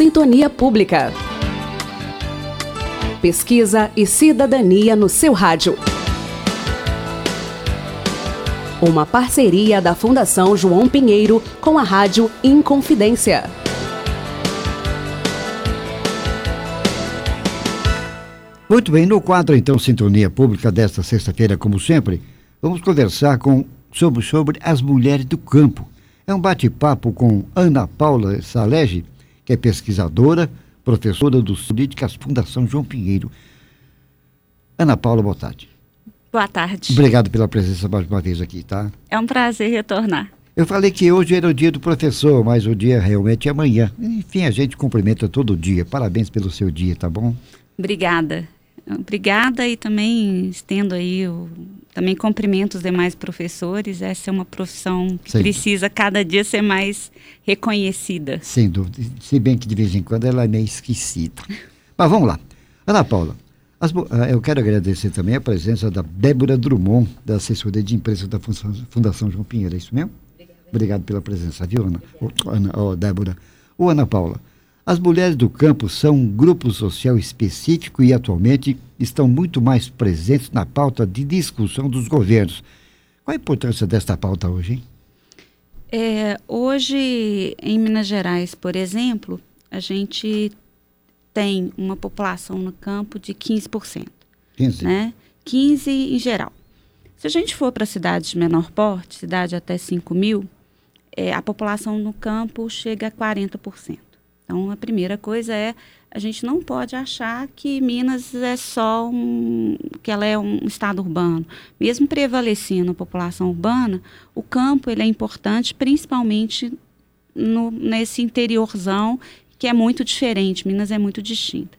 Sintonia Pública. Pesquisa e cidadania no seu rádio. Uma parceria da Fundação João Pinheiro com a Rádio Inconfidência. Muito bem, no quadro então Sintonia Pública desta sexta-feira, como sempre, vamos conversar com, sobre, sobre as mulheres do campo. É um bate-papo com Ana Paula Salege, que é pesquisadora, professora dos Políticas Fundação João Pinheiro. Ana Paula, boa tarde. Boa tarde. Obrigado pela presença mais uma vez aqui, tá? É um prazer retornar. Eu falei que hoje era o dia do professor, mas o dia realmente é amanhã. Enfim, a gente cumprimenta todo dia. Parabéns pelo seu dia, tá bom? Obrigada. Obrigada e também estendo aí, o, também cumprimento os demais professores. Essa é uma profissão que Sem precisa dúvida. cada dia ser mais reconhecida. Sem dúvida. Se bem que de vez em quando ela é meio esquecida. Mas vamos lá. Ana Paula, as, ah, eu quero agradecer também a presença da Débora Drummond, da assessoria de imprensa da Fundação João Pinheiro. É isso mesmo? Obrigada. Obrigado pela presença, viu, Ana? Oh, Ana oh, Débora. Ô, Ana Paula, as mulheres do campo são um grupo social específico e atualmente estão muito mais presentes na pauta de discussão dos governos. Qual a importância desta pauta hoje, hein? É, hoje, em Minas Gerais, por exemplo, a gente tem uma população no campo de 15%. 15%. Né? 15% em geral. Se a gente for para cidades de menor porte, cidade até 5 mil, é, a população no campo chega a 40%. Então, a primeira coisa é a gente não pode achar que Minas é só um que ela é um estado urbano. Mesmo prevalecendo a população urbana, o campo ele é importante, principalmente no, nesse interiorzão que é muito diferente. Minas é muito distinta.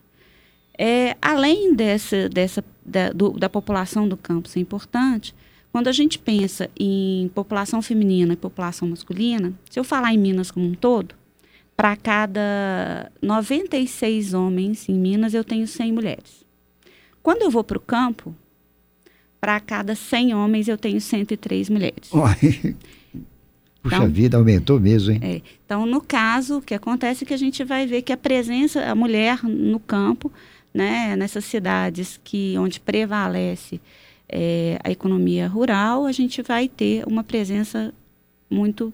É, além dessa, dessa da, do, da população do campo ser importante, quando a gente pensa em população feminina e população masculina, se eu falar em Minas como um todo, para cada 96 homens em Minas, eu tenho 100 mulheres. Quando eu vou para o campo, para cada 100 homens, eu tenho 103 mulheres. Puxa então, vida, aumentou mesmo, hein? É, então, no caso, o que acontece é que a gente vai ver que a presença, a mulher no campo, né, nessas cidades que onde prevalece é, a economia rural, a gente vai ter uma presença muito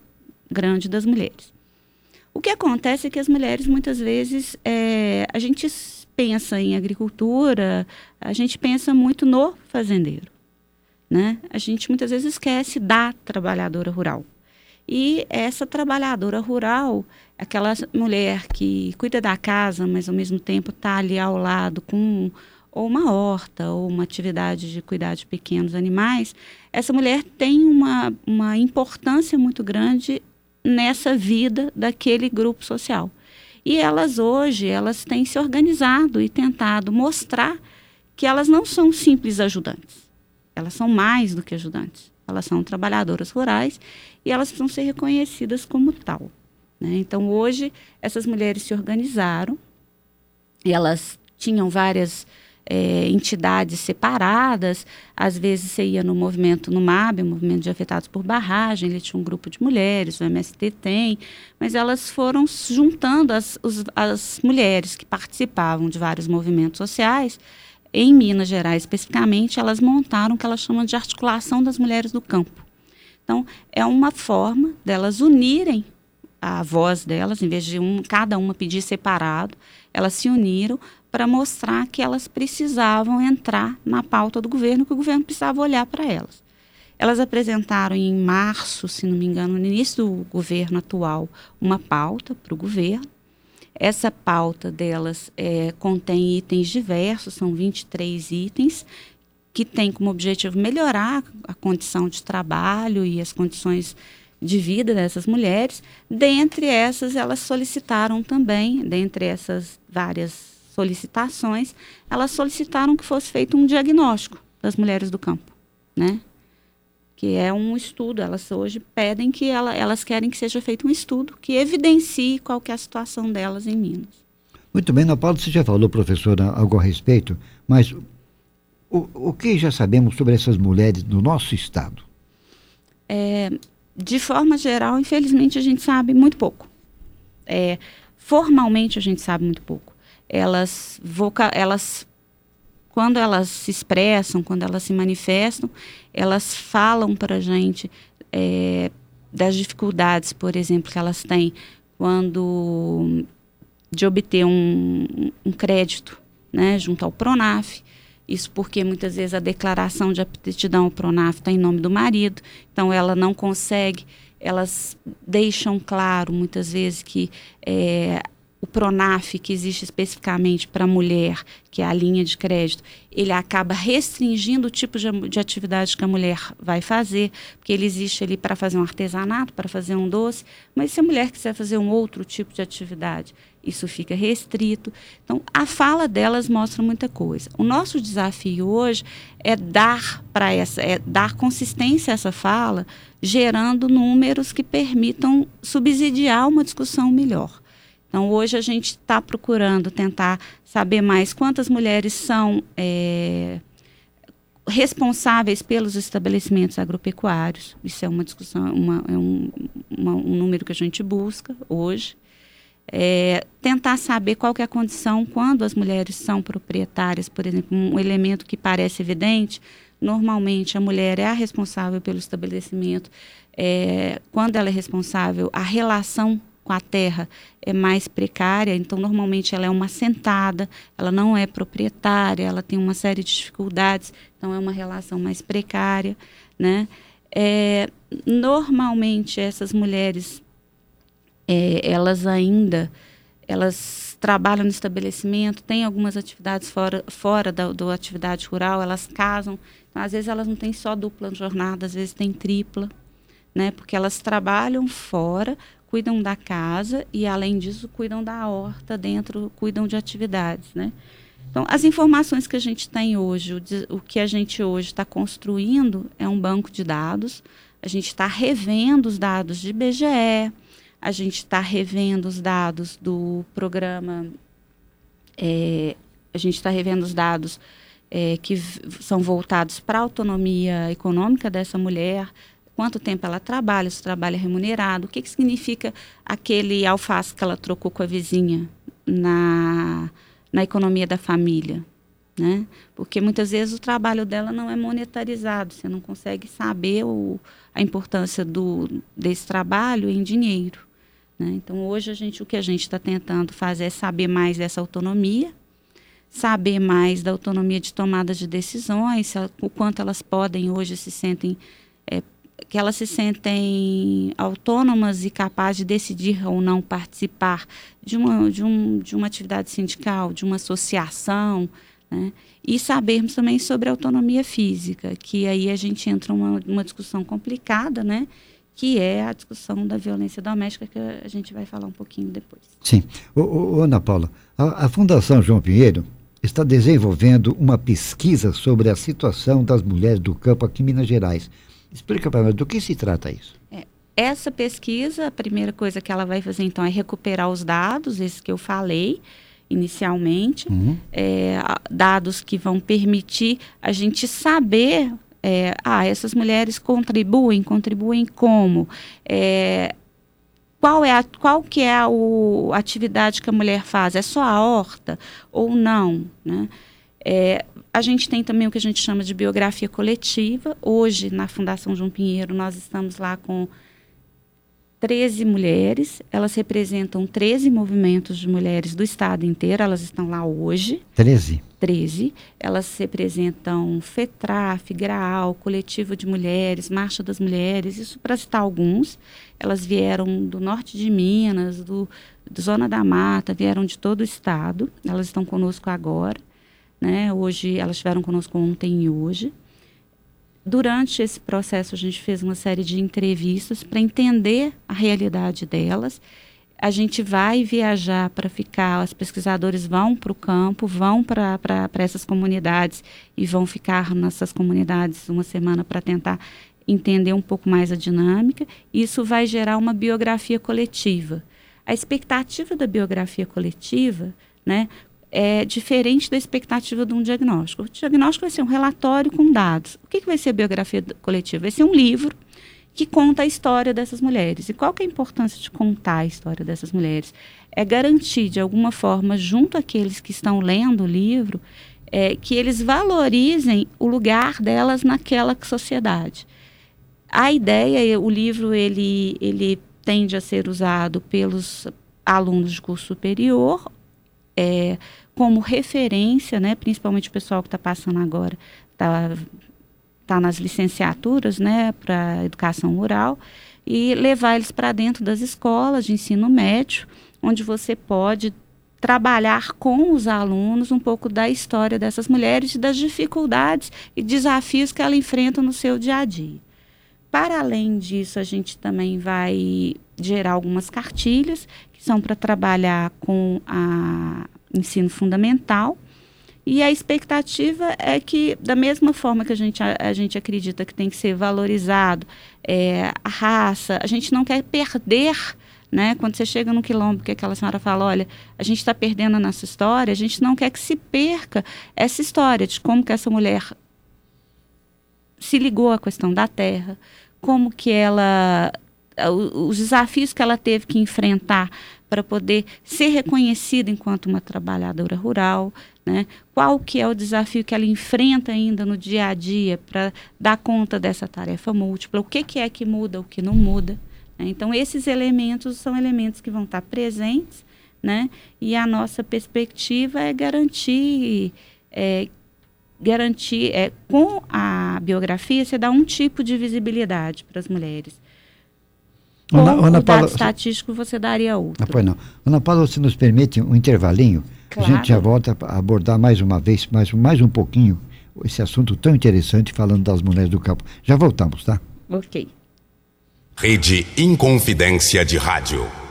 grande das mulheres. O que acontece é que as mulheres, muitas vezes, é, a gente pensa em agricultura, a gente pensa muito no fazendeiro. Né? A gente muitas vezes esquece da trabalhadora rural. E essa trabalhadora rural, aquela mulher que cuida da casa, mas ao mesmo tempo está ali ao lado com ou uma horta ou uma atividade de cuidar de pequenos animais, essa mulher tem uma, uma importância muito grande nessa vida daquele grupo social. E elas hoje, elas têm se organizado e tentado mostrar que elas não são simples ajudantes. Elas são mais do que ajudantes. Elas são trabalhadoras rurais e elas precisam ser reconhecidas como tal. Né? Então, hoje, essas mulheres se organizaram e elas tinham várias é, entidades separadas. Às vezes você ia no movimento no MAB, movimento de afetados por barragem, ele tinha um grupo de mulheres, o MST tem, mas elas foram juntando as, os, as mulheres que participavam de vários movimentos sociais. Em Minas Gerais, especificamente, elas montaram o que elas chamam de articulação das mulheres do campo. Então, é uma forma delas unirem a voz delas, em vez de um, cada uma pedir separado, elas se uniram para mostrar que elas precisavam entrar na pauta do governo, que o governo precisava olhar para elas. Elas apresentaram em março, se não me engano, no início do governo atual, uma pauta para o governo. Essa pauta delas é, contém itens diversos, são 23 itens, que tem como objetivo melhorar a condição de trabalho e as condições de vida dessas mulheres. Dentre essas, elas solicitaram também, dentre essas várias solicitações, elas solicitaram que fosse feito um diagnóstico das mulheres do campo, né? Que é um estudo, elas hoje pedem que ela, elas querem que seja feito um estudo que evidencie qual que é a situação delas em Minas. Muito bem, Ana Paula, você já falou, professora, algo a respeito, mas o, o que já sabemos sobre essas mulheres no nosso estado? É, de forma geral, infelizmente, a gente sabe muito pouco. É, formalmente a gente sabe muito pouco. Elas, voca elas quando elas se expressam, quando elas se manifestam, elas falam para a gente é, das dificuldades, por exemplo, que elas têm quando de obter um, um crédito né, junto ao Pronaf. Isso porque muitas vezes a declaração de aptidão ao Pronaf está em nome do marido, então ela não consegue. Elas deixam claro muitas vezes que é, o Pronaf, que existe especificamente para mulher, que é a linha de crédito, ele acaba restringindo o tipo de, de atividade que a mulher vai fazer, porque ele existe ali para fazer um artesanato, para fazer um doce, mas se a mulher quiser fazer um outro tipo de atividade, isso fica restrito. Então, a fala delas mostra muita coisa. O nosso desafio hoje é dar para essa, é dar consistência a essa fala, gerando números que permitam subsidiar uma discussão melhor. Então, hoje a gente está procurando tentar saber mais quantas mulheres são é, responsáveis pelos estabelecimentos agropecuários. Isso é uma discussão, uma, é um, uma, um número que a gente busca hoje. É, tentar saber qual é a condição quando as mulheres são proprietárias, por exemplo, um elemento que parece evidente, normalmente a mulher é a responsável pelo estabelecimento. É, quando ela é responsável, a relação com a terra é mais precária, então normalmente ela é uma sentada, ela não é proprietária, ela tem uma série de dificuldades, então é uma relação mais precária, né? É, normalmente essas mulheres, é, elas ainda, elas trabalham no estabelecimento, têm algumas atividades fora, fora da do atividade rural, elas casam, então, às vezes elas não têm só dupla jornada, às vezes tem tripla, né? Porque elas trabalham fora, cuidam da casa e, além disso, cuidam da horta dentro, cuidam de atividades, né? Então, as informações que a gente tem hoje, o, que a gente hoje está construindo é um banco de dados. A gente está revendo os dados de BGE, a gente está revendo os dados do programa, é, a gente está revendo os dados é, que são voltados para a autonomia econômica dessa mulher, quanto tempo ela trabalha, se trabalha é remunerado, o que, que significa aquele alface que ela trocou com a vizinha na, na economia da família. Né? Porque muitas vezes o trabalho dela não é monetarizado, você não consegue saber o, a importância do, desse trabalho em dinheiro. Né? Então hoje a gente, o que a gente está tentando fazer é saber mais dessa autonomia, saber mais da autonomia de tomada de decisões, o quanto elas podem hoje se sentem é, que elas se sentem autônomas e capazes de decidir ou não participar de uma, de um, de uma atividade sindical, de uma associação, né? E sabermos também sobre autonomia física, que aí a gente entra uma, uma discussão complicada, né? Que é a discussão da violência doméstica, que a gente vai falar um pouquinho depois. Sim. Ana Paula, a, a Fundação João Pinheiro está desenvolvendo uma pesquisa sobre a situação das mulheres do campo aqui em Minas Gerais. Explica para nós do que se trata isso. É, essa pesquisa, a primeira coisa que ela vai fazer então é recuperar os dados, esses que eu falei inicialmente, uhum. é, dados que vão permitir a gente saber, é, ah, essas mulheres contribuem, contribuem como, é, qual é a, qual que é a, o, atividade que a mulher faz, é só a horta ou não, né? É, a gente tem também o que a gente chama de biografia coletiva. Hoje, na Fundação João Pinheiro, nós estamos lá com 13 mulheres. Elas representam 13 movimentos de mulheres do estado inteiro. Elas estão lá hoje. 13? 13. Elas representam FETRAF, GRAAL, Coletivo de Mulheres, Marcha das Mulheres, isso para citar alguns. Elas vieram do norte de Minas, do, do Zona da Mata, vieram de todo o estado. Elas estão conosco agora. Né? Hoje, elas estiveram conosco ontem e hoje. Durante esse processo, a gente fez uma série de entrevistas para entender a realidade delas. A gente vai viajar para ficar, os pesquisadores vão para o campo, vão para essas comunidades e vão ficar nessas comunidades uma semana para tentar entender um pouco mais a dinâmica. Isso vai gerar uma biografia coletiva. A expectativa da biografia coletiva, né, é diferente da expectativa de um diagnóstico. O diagnóstico vai ser um relatório com dados. O que, que vai ser a biografia coletiva? Vai ser um livro que conta a história dessas mulheres. E qual que é a importância de contar a história dessas mulheres? É garantir, de alguma forma, junto àqueles que estão lendo o livro, é, que eles valorizem o lugar delas naquela sociedade. A ideia, o livro, ele, ele tende a ser usado pelos alunos de curso superior é, como referência, né, principalmente o pessoal que está passando agora, está tá nas licenciaturas né, para educação rural, e levar eles para dentro das escolas de ensino médio, onde você pode trabalhar com os alunos um pouco da história dessas mulheres e das dificuldades e desafios que ela enfrenta no seu dia a dia. Para além disso, a gente também vai gerar algumas cartilhas que são para trabalhar com a ensino fundamental. E a expectativa é que, da mesma forma que a gente, a, a gente acredita que tem que ser valorizado é, a raça, a gente não quer perder né? Quando você chega no quilombo, que aquela senhora fala, olha, a gente está perdendo a nossa história, a gente não quer que se perca essa história de como que essa mulher se ligou à questão da terra, como que ela os desafios que ela teve que enfrentar para poder ser reconhecida enquanto uma trabalhadora rural, né? Qual que é o desafio que ela enfrenta ainda no dia a dia para dar conta dessa tarefa múltipla? O que, que é que muda, o que não muda? Né? Então, esses elementos são elementos que vão estar presentes, né? E a nossa perspectiva é garantir, é, garantir é, com a biografia, você dá um tipo de visibilidade para as mulheres. Com Ana, Ana o Paula, dado estatístico, você daria outro. Não, pois não. Ana Paula, se nos permite um intervalinho, claro. a gente já volta a abordar mais uma vez, mais, mais um pouquinho, esse assunto tão interessante, falando das mulheres do campo. Já voltamos, tá? Ok. Rede Inconfidência de Rádio.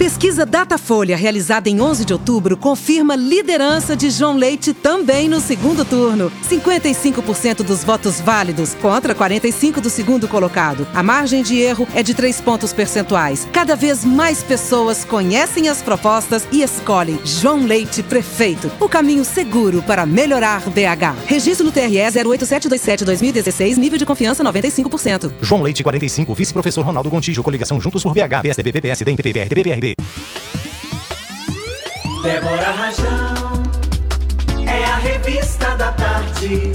Pesquisa Datafolha, realizada em 11 de outubro, confirma liderança de João Leite também no segundo turno. 55% dos votos válidos contra 45% do segundo colocado. A margem de erro é de 3 pontos percentuais. Cada vez mais pessoas conhecem as propostas e escolhem João Leite prefeito. O caminho seguro para melhorar BH. Registro no TRE 08727-2016, nível de confiança 95%. João Leite 45, vice-professor Ronaldo Gontijo, coligação Juntos por BH, PSDB, PSD, MPP, PRDB, Débora Rajão é a revista da tarde.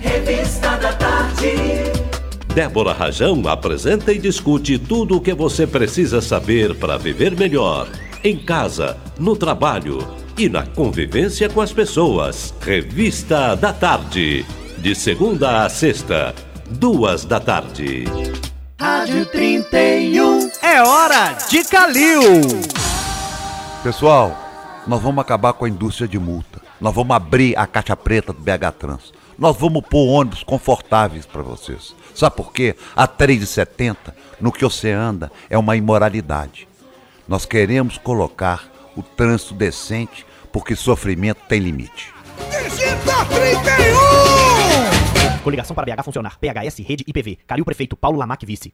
Revista da tarde. Débora Rajão apresenta e discute tudo o que você precisa saber para viver melhor. Em casa, no trabalho e na convivência com as pessoas. Revista da Tarde. De segunda a sexta, duas da tarde. Rádio 31. É hora de Calil. Pessoal, nós vamos acabar com a indústria de multa. Nós vamos abrir a caixa preta do BH Trans. Nós vamos pôr ônibus confortáveis para vocês. Sabe por quê? A 3,70, no que você anda, é uma imoralidade. Nós queremos colocar o trânsito decente, porque sofrimento tem limite. Digita 31! Coligação para BH funcionar. PHS, Rede IPV. Calil Prefeito, Paulo Lamac Vice.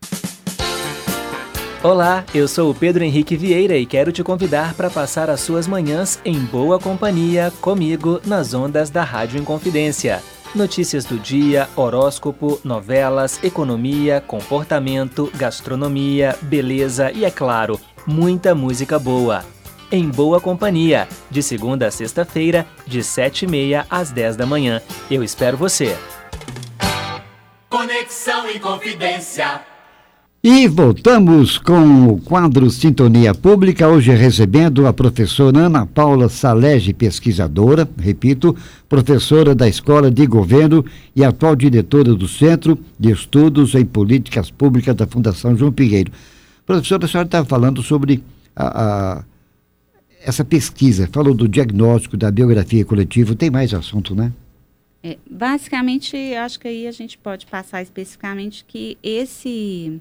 Olá, eu sou o Pedro Henrique Vieira e quero te convidar para passar as suas manhãs em boa companhia comigo nas ondas da Rádio Inconfidência. Notícias do dia, horóscopo, novelas, economia, comportamento, gastronomia, beleza e, é claro, muita música boa. Em Boa Companhia, de segunda a sexta-feira, de sete e meia às dez da manhã. Eu espero você. Conexão e Confidência. E voltamos com o quadro Sintonia Pública, hoje recebendo a professora Ana Paula Salege, pesquisadora, repito, professora da Escola de Governo e atual diretora do Centro de Estudos em Políticas Públicas da Fundação João Pinheiro. Professora, a senhora estava falando sobre a, a, essa pesquisa, falou do diagnóstico, da biografia coletiva, tem mais assunto, né? É, basicamente, acho que aí a gente pode passar especificamente que esse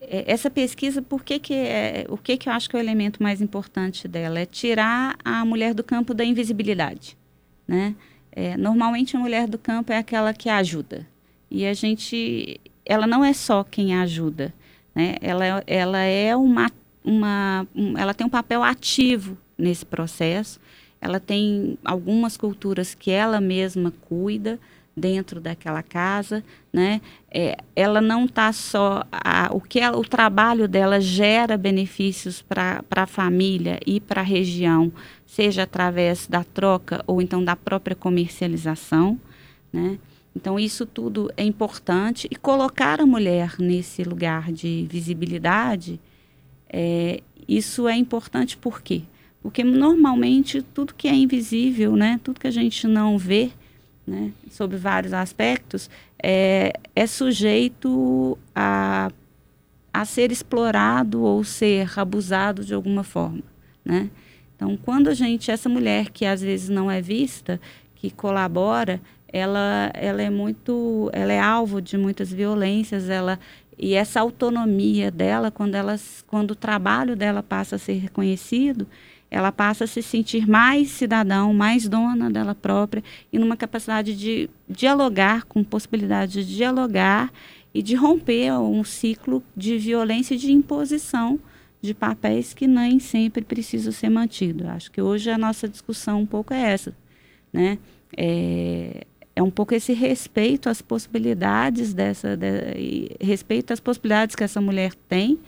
essa pesquisa, por que que é, o que que eu acho que é o elemento mais importante dela é tirar a mulher do campo da invisibilidade, né? É, normalmente a mulher do campo é aquela que ajuda e a gente, ela não é só quem ajuda, né? Ela, ela é uma, uma um, ela tem um papel ativo nesse processo ela tem algumas culturas que ela mesma cuida, dentro daquela casa, né? É, ela não está só a, o que ela, o trabalho dela gera benefícios para a família e para a região, seja através da troca ou então da própria comercialização, né? Então isso tudo é importante e colocar a mulher nesse lugar de visibilidade, é, isso é importante por quê? Porque normalmente tudo que é invisível, né, tudo que a gente não vê, né, sobre vários aspectos, é, é sujeito a, a ser explorado ou ser abusado de alguma forma, né? Então, quando a gente, essa mulher que às vezes não é vista, que colabora, ela, ela é muito, ela é alvo de muitas violências, ela e essa autonomia dela, quando, elas, quando o trabalho dela passa a ser reconhecido, ela passa a se sentir mais cidadão, mais dona dela própria e numa capacidade de dialogar, com possibilidade de dialogar e de romper um ciclo de violência e de imposição de papéis que nem sempre precisam ser mantidos. Acho que hoje a nossa discussão um pouco é essa, né? É, é um pouco esse respeito às possibilidades dessa, de, respeito às possibilidades que essa mulher tem,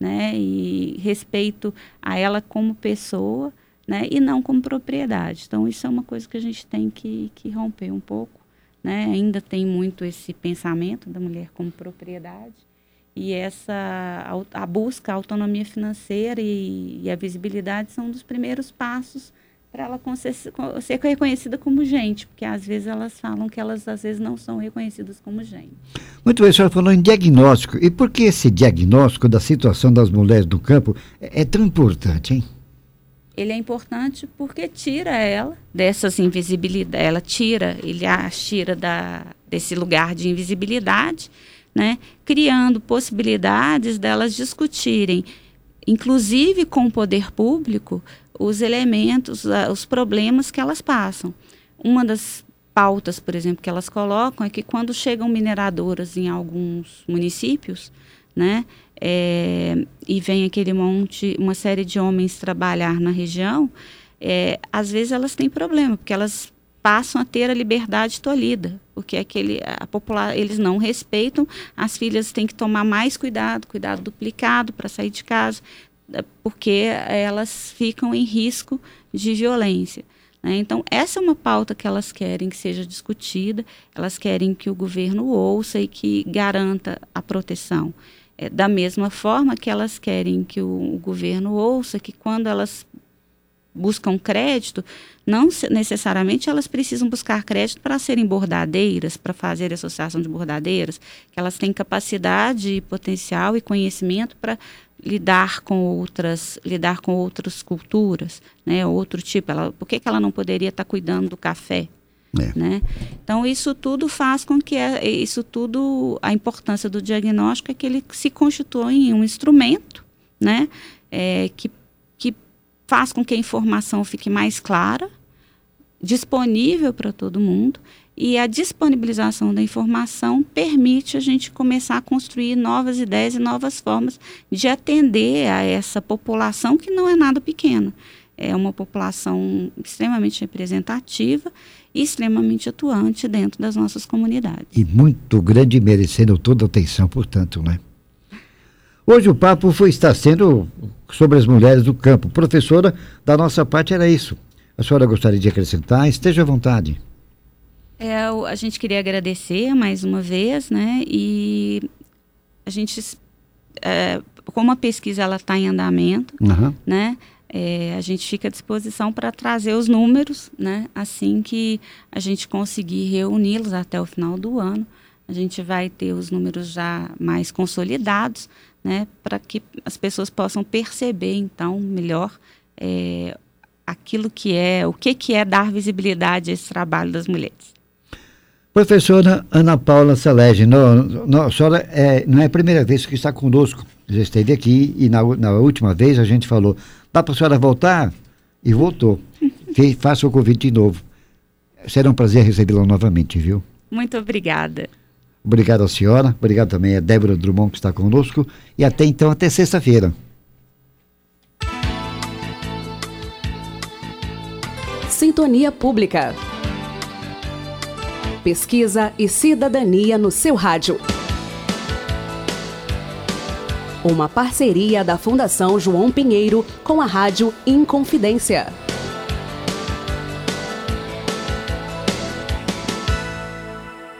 né? E respeito a ela como pessoa, né? E não como propriedade. Então isso é uma coisa que a gente tem que, que romper um pouco, né? Ainda tem muito esse pensamento da mulher como propriedade e essa a, busca a autonomia financeira e, e, a visibilidade são um dos primeiros passos para ela ser, reconhecida como gente, porque às vezes elas falam que elas às vezes não são reconhecidas como gente. Muito bem, a senhora falou em diagnóstico. E por que esse diagnóstico da situação das mulheres do campo é, é tão importante, hein? Ele é importante porque tira ela dessas invisibilidades, ela tira, ele a tira da, desse lugar de invisibilidade, né? criando possibilidades delas discutirem, inclusive com o poder público, os elementos, os problemas que elas passam. Uma das pautas, por exemplo, que elas colocam é que quando chegam mineradoras em alguns municípios, né, é, e vem aquele monte, uma série de homens trabalhar na região, é, às vezes elas têm problema, porque elas passam a ter a liberdade tolhida, porque aquele, a popular, eles não respeitam, as filhas têm que tomar mais cuidado, cuidado duplicado para sair de casa, porque elas ficam em risco de violência. Né? Então, essa é uma pauta que elas querem que seja discutida, elas querem que o governo ouça e que garanta a proteção. É, da mesma forma que elas querem que o, o governo ouça que quando elas buscam crédito, não necessariamente elas precisam buscar crédito para serem bordadeiras, para fazer associação de bordadeiras, que elas têm capacidade, potencial e conhecimento para lidar com outras lidar com outras culturas, né? Outro tipo, ela, por que, que ela não poderia estar tá cuidando do café? É. Né? Então isso tudo faz com que é, isso tudo a importância do diagnóstico é que ele se constitua em um instrumento, né? É, que que faz com que a informação fique mais clara, disponível para todo mundo e a disponibilização da informação permite a gente começar a construir novas ideias e novas formas de atender a essa população que não é nada pequena. É uma população extremamente representativa e extremamente atuante dentro das nossas comunidades. E muito grande merecendo toda a atenção, portanto, né? Hoje o papo foi, está sendo sobre as mulheres do campo. Professora, da nossa parte era isso. A senhora gostaria de acrescentar? Esteja à vontade. É, a gente queria agradecer mais uma vez, né? E a gente, é, como a pesquisa ela está em andamento, uhum. né? É, a gente fica à disposição para trazer os números, né? Assim que a gente conseguir reuni-los até o final do ano, a gente vai ter os números já mais consolidados, né? Para que as pessoas possam perceber, então, melhor é, aquilo que é, o que, que é dar visibilidade a esse trabalho das mulheres. Professora Ana Paula Salege, não, não, a senhora é, não é a primeira vez que está conosco, já esteve aqui e na, na última vez a gente falou, dá para a senhora voltar? E voltou. faça o convite de novo. Será um prazer recebê-la novamente, viu? Muito obrigada. Obrigado à senhora, obrigado também a Débora Drummond que está conosco e até então, até sexta-feira. Sintonia Pública. pesquisa e cidadania no seu rádio. Uma parceria da Fundação João Pinheiro com a Rádio Inconfidência.